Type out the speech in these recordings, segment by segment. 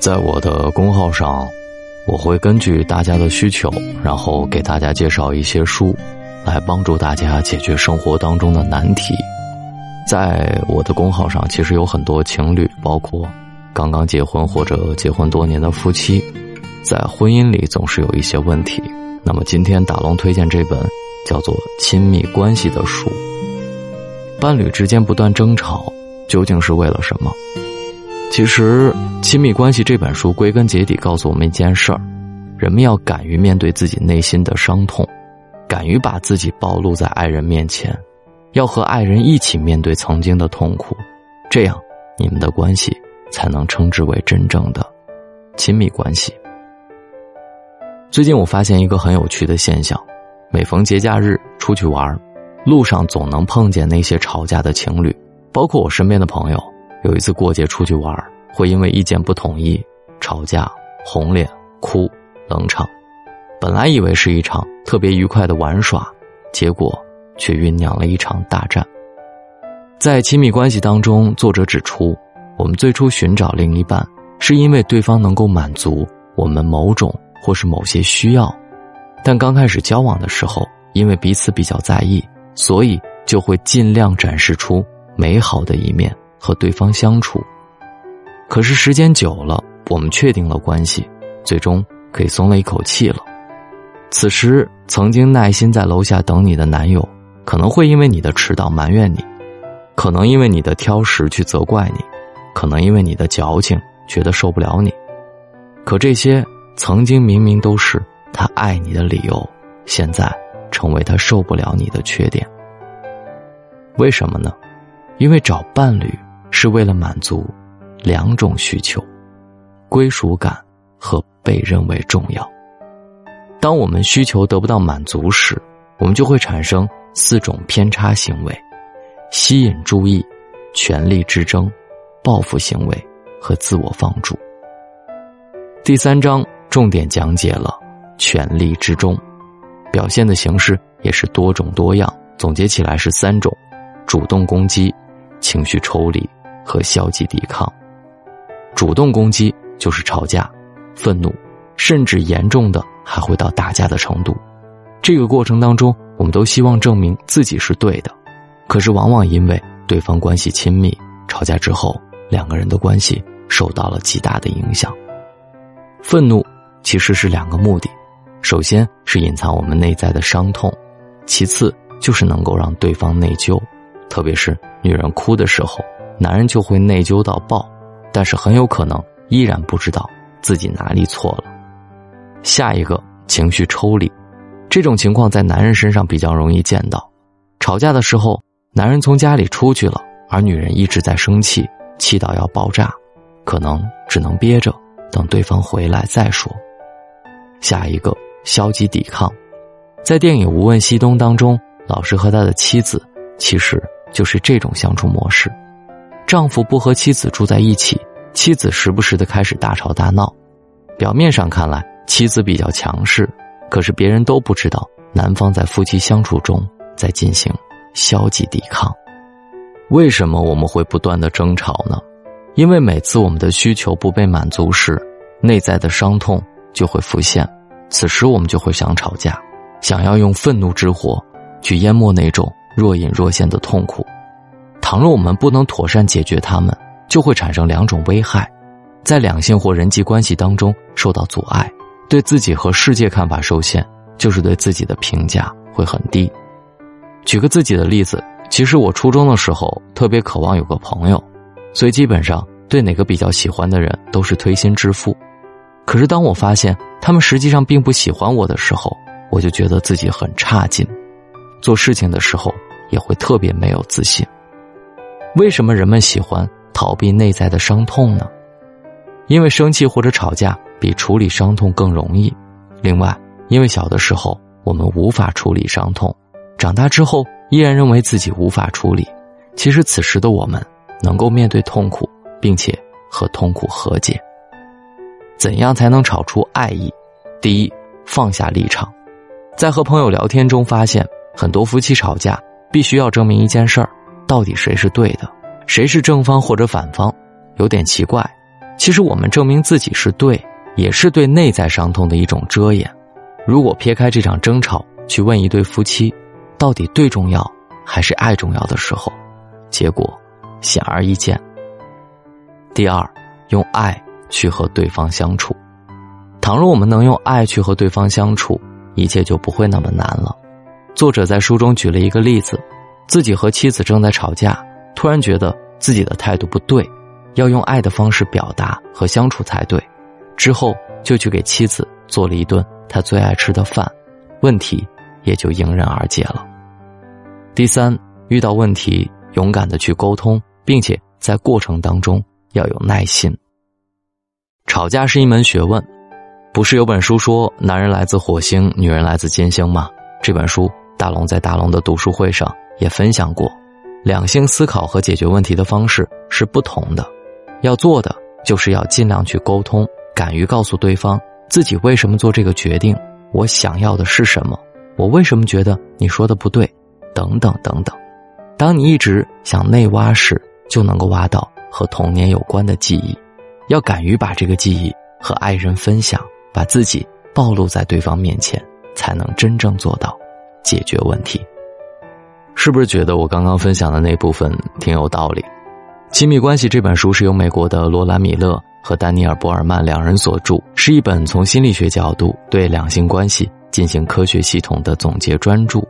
在我的公号上，我会根据大家的需求，然后给大家介绍一些书，来帮助大家解决生活当中的难题。在我的公号上，其实有很多情侣，包括刚刚结婚或者结婚多年的夫妻，在婚姻里总是有一些问题。那么今天打龙推荐这本叫做《亲密关系》的书。伴侣之间不断争吵，究竟是为了什么？其实，《亲密关系》这本书归根结底告诉我们一件事儿：人们要敢于面对自己内心的伤痛，敢于把自己暴露在爱人面前，要和爱人一起面对曾经的痛苦，这样你们的关系才能称之为真正的亲密关系。最近我发现一个很有趣的现象：每逢节假日出去玩，路上总能碰见那些吵架的情侣，包括我身边的朋友。有一次过节出去玩，会因为意见不统一吵架、红脸、哭、冷场。本来以为是一场特别愉快的玩耍，结果却酝酿了一场大战。在亲密关系当中，作者指出，我们最初寻找另一半，是因为对方能够满足我们某种或是某些需要，但刚开始交往的时候，因为彼此比较在意，所以就会尽量展示出美好的一面。和对方相处，可是时间久了，我们确定了关系，最终可以松了一口气了。此时，曾经耐心在楼下等你的男友，可能会因为你的迟到埋怨你，可能因为你的挑食去责怪你，可能因为你的矫情觉得受不了你。可这些曾经明明都是他爱你的理由，现在成为他受不了你的缺点。为什么呢？因为找伴侣。是为了满足两种需求：归属感和被认为重要。当我们需求得不到满足时，我们就会产生四种偏差行为：吸引注意、权力之争、报复行为和自我放逐。第三章重点讲解了权力之中，表现的形式也是多种多样，总结起来是三种：主动攻击、情绪抽离。和消极抵抗，主动攻击就是吵架、愤怒，甚至严重的还会到打架的程度。这个过程当中，我们都希望证明自己是对的，可是往往因为对方关系亲密，吵架之后两个人的关系受到了极大的影响。愤怒其实是两个目的，首先是隐藏我们内在的伤痛，其次就是能够让对方内疚，特别是女人哭的时候。男人就会内疚到爆，但是很有可能依然不知道自己哪里错了。下一个情绪抽离，这种情况在男人身上比较容易见到。吵架的时候，男人从家里出去了，而女人一直在生气，气到要爆炸，可能只能憋着，等对方回来再说。下一个消极抵抗，在电影《无问西东》当中，老师和他的妻子其实就是这种相处模式。丈夫不和妻子住在一起，妻子时不时的开始大吵大闹。表面上看来，妻子比较强势，可是别人都不知道，男方在夫妻相处中在进行消极抵抗。为什么我们会不断的争吵呢？因为每次我们的需求不被满足时，内在的伤痛就会浮现，此时我们就会想吵架，想要用愤怒之火去淹没那种若隐若现的痛苦。倘若我们不能妥善解决它们，就会产生两种危害：在两性或人际关系当中受到阻碍，对自己和世界看法受限，就是对自己的评价会很低。举个自己的例子，其实我初中的时候特别渴望有个朋友，所以基本上对哪个比较喜欢的人都是推心置腹。可是当我发现他们实际上并不喜欢我的时候，我就觉得自己很差劲，做事情的时候也会特别没有自信。为什么人们喜欢逃避内在的伤痛呢？因为生气或者吵架比处理伤痛更容易。另外，因为小的时候我们无法处理伤痛，长大之后依然认为自己无法处理。其实此时的我们能够面对痛苦，并且和痛苦和解。怎样才能吵出爱意？第一，放下立场。在和朋友聊天中发现，很多夫妻吵架必须要证明一件事儿。到底谁是对的，谁是正方或者反方，有点奇怪。其实我们证明自己是对，也是对内在伤痛的一种遮掩。如果撇开这场争吵，去问一对夫妻，到底对重要还是爱重要的时候，结果显而易见。第二，用爱去和对方相处。倘若我们能用爱去和对方相处，一切就不会那么难了。作者在书中举了一个例子：自己和妻子正在吵架，突然觉得自己的态度不对，要用爱的方式表达和相处才对。之后就去给妻子做了一顿他最爱吃的饭，问题也就迎刃而解了。第三，遇到问题勇敢的去沟通，并且在过程当中要有耐心。吵架是一门学问。不是有本书说男人来自火星，女人来自金星吗？这本书大龙在大龙的读书会上也分享过，两性思考和解决问题的方式是不同的，要做的就是要尽量去沟通，敢于告诉对方自己为什么做这个决定，我想要的是什么，我为什么觉得你说的不对，等等等等。当你一直想内挖时，就能够挖到和童年有关的记忆，要敢于把这个记忆和爱人分享。把自己暴露在对方面前，才能真正做到解决问题。是不是觉得我刚刚分享的那部分挺有道理？《亲密关系》这本书是由美国的罗兰·米勒和丹尼尔·博尔曼两人所著，是一本从心理学角度对两性关系进行科学系统的总结专著。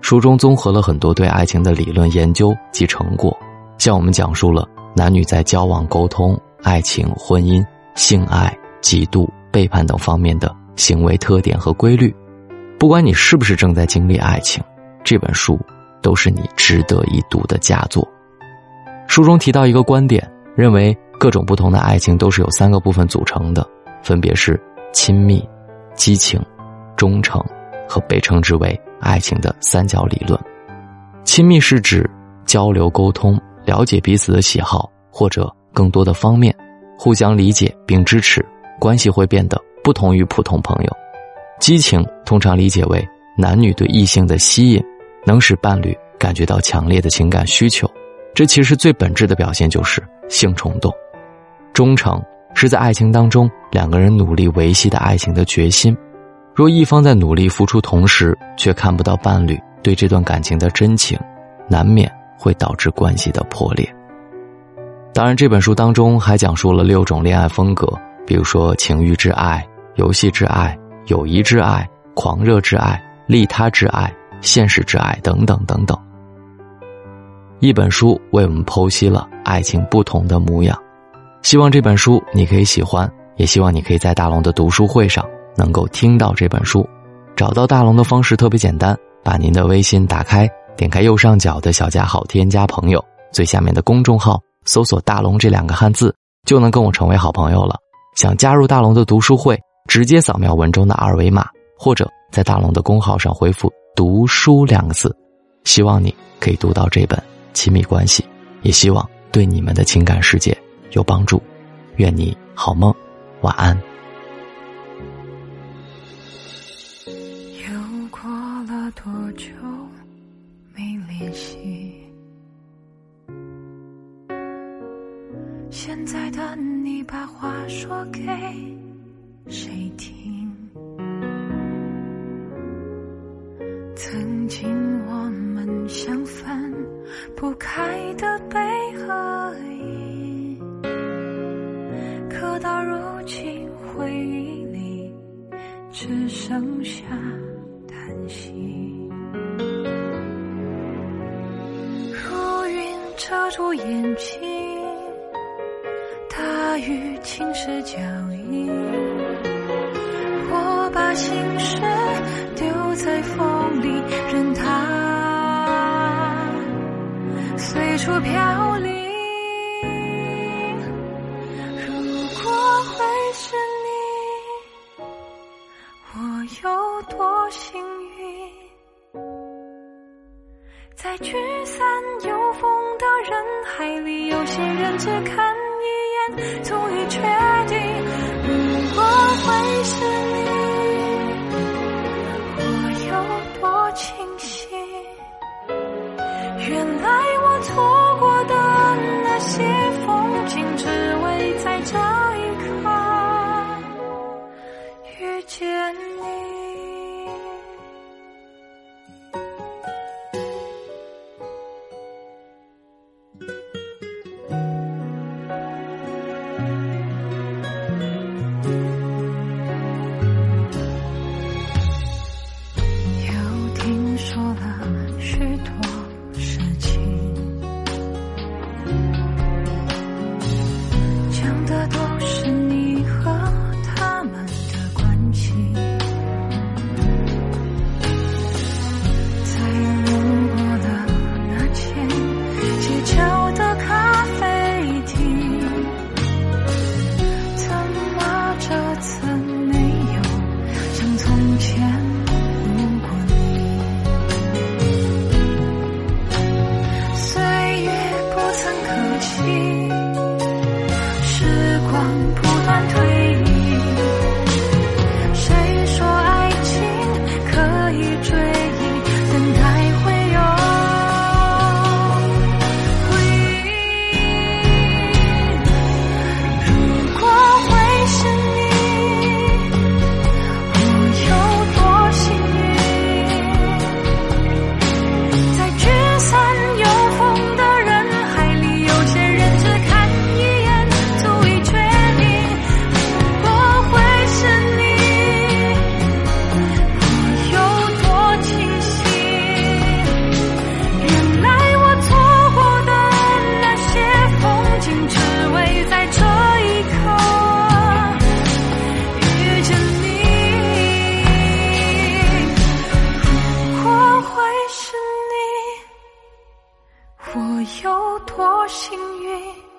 书中综合了很多对爱情的理论研究及成果，向我们讲述了男女在交往、沟通、爱情、婚姻、性爱、嫉妒。背叛等方面的行为特点和规律，不管你是不是正在经历爱情，这本书都是你值得一读的佳作。书中提到一个观点，认为各种不同的爱情都是由三个部分组成的，分别是亲密、激情、忠诚，和被称之为爱情的三角理论。亲密是指交流沟通，了解彼此的喜好或者更多的方面，互相理解并支持。关系会变得不同于普通朋友，激情通常理解为男女对异性的吸引，能使伴侣感觉到强烈的情感需求，这其实最本质的表现就是性冲动。忠诚是在爱情当中两个人努力维系的爱情的决心，若一方在努力付出同时，却看不到伴侣对这段感情的真情，难免会导致关系的破裂。当然，这本书当中还讲述了六种恋爱风格。比如说，情欲之爱、游戏之爱、友谊之爱、狂热之爱、利他之爱、现实之爱等等等等。一本书为我们剖析了爱情不同的模样，希望这本书你可以喜欢，也希望你可以在大龙的读书会上能够听到这本书。找到大龙的方式特别简单，把您的微信打开，点开右上角的小加号，添加朋友，最下面的公众号搜索“大龙”这两个汉字，就能跟我成为好朋友了。想加入大龙的读书会，直接扫描文中的二维码，或者在大龙的公号上回复“读书”两个字。希望你可以读到这本《亲密关系》，也希望对你们的情感世界有帮助。愿你好梦，晚安。又过了多久没联系？现在的你把话说给谁听？可到如今回忆里只剩下叹息。如云遮住眼睛。大雨侵蚀脚印，我把心事丢在风里，任它随处飘零。在聚散有风的人海里，有些人只看。多幸运。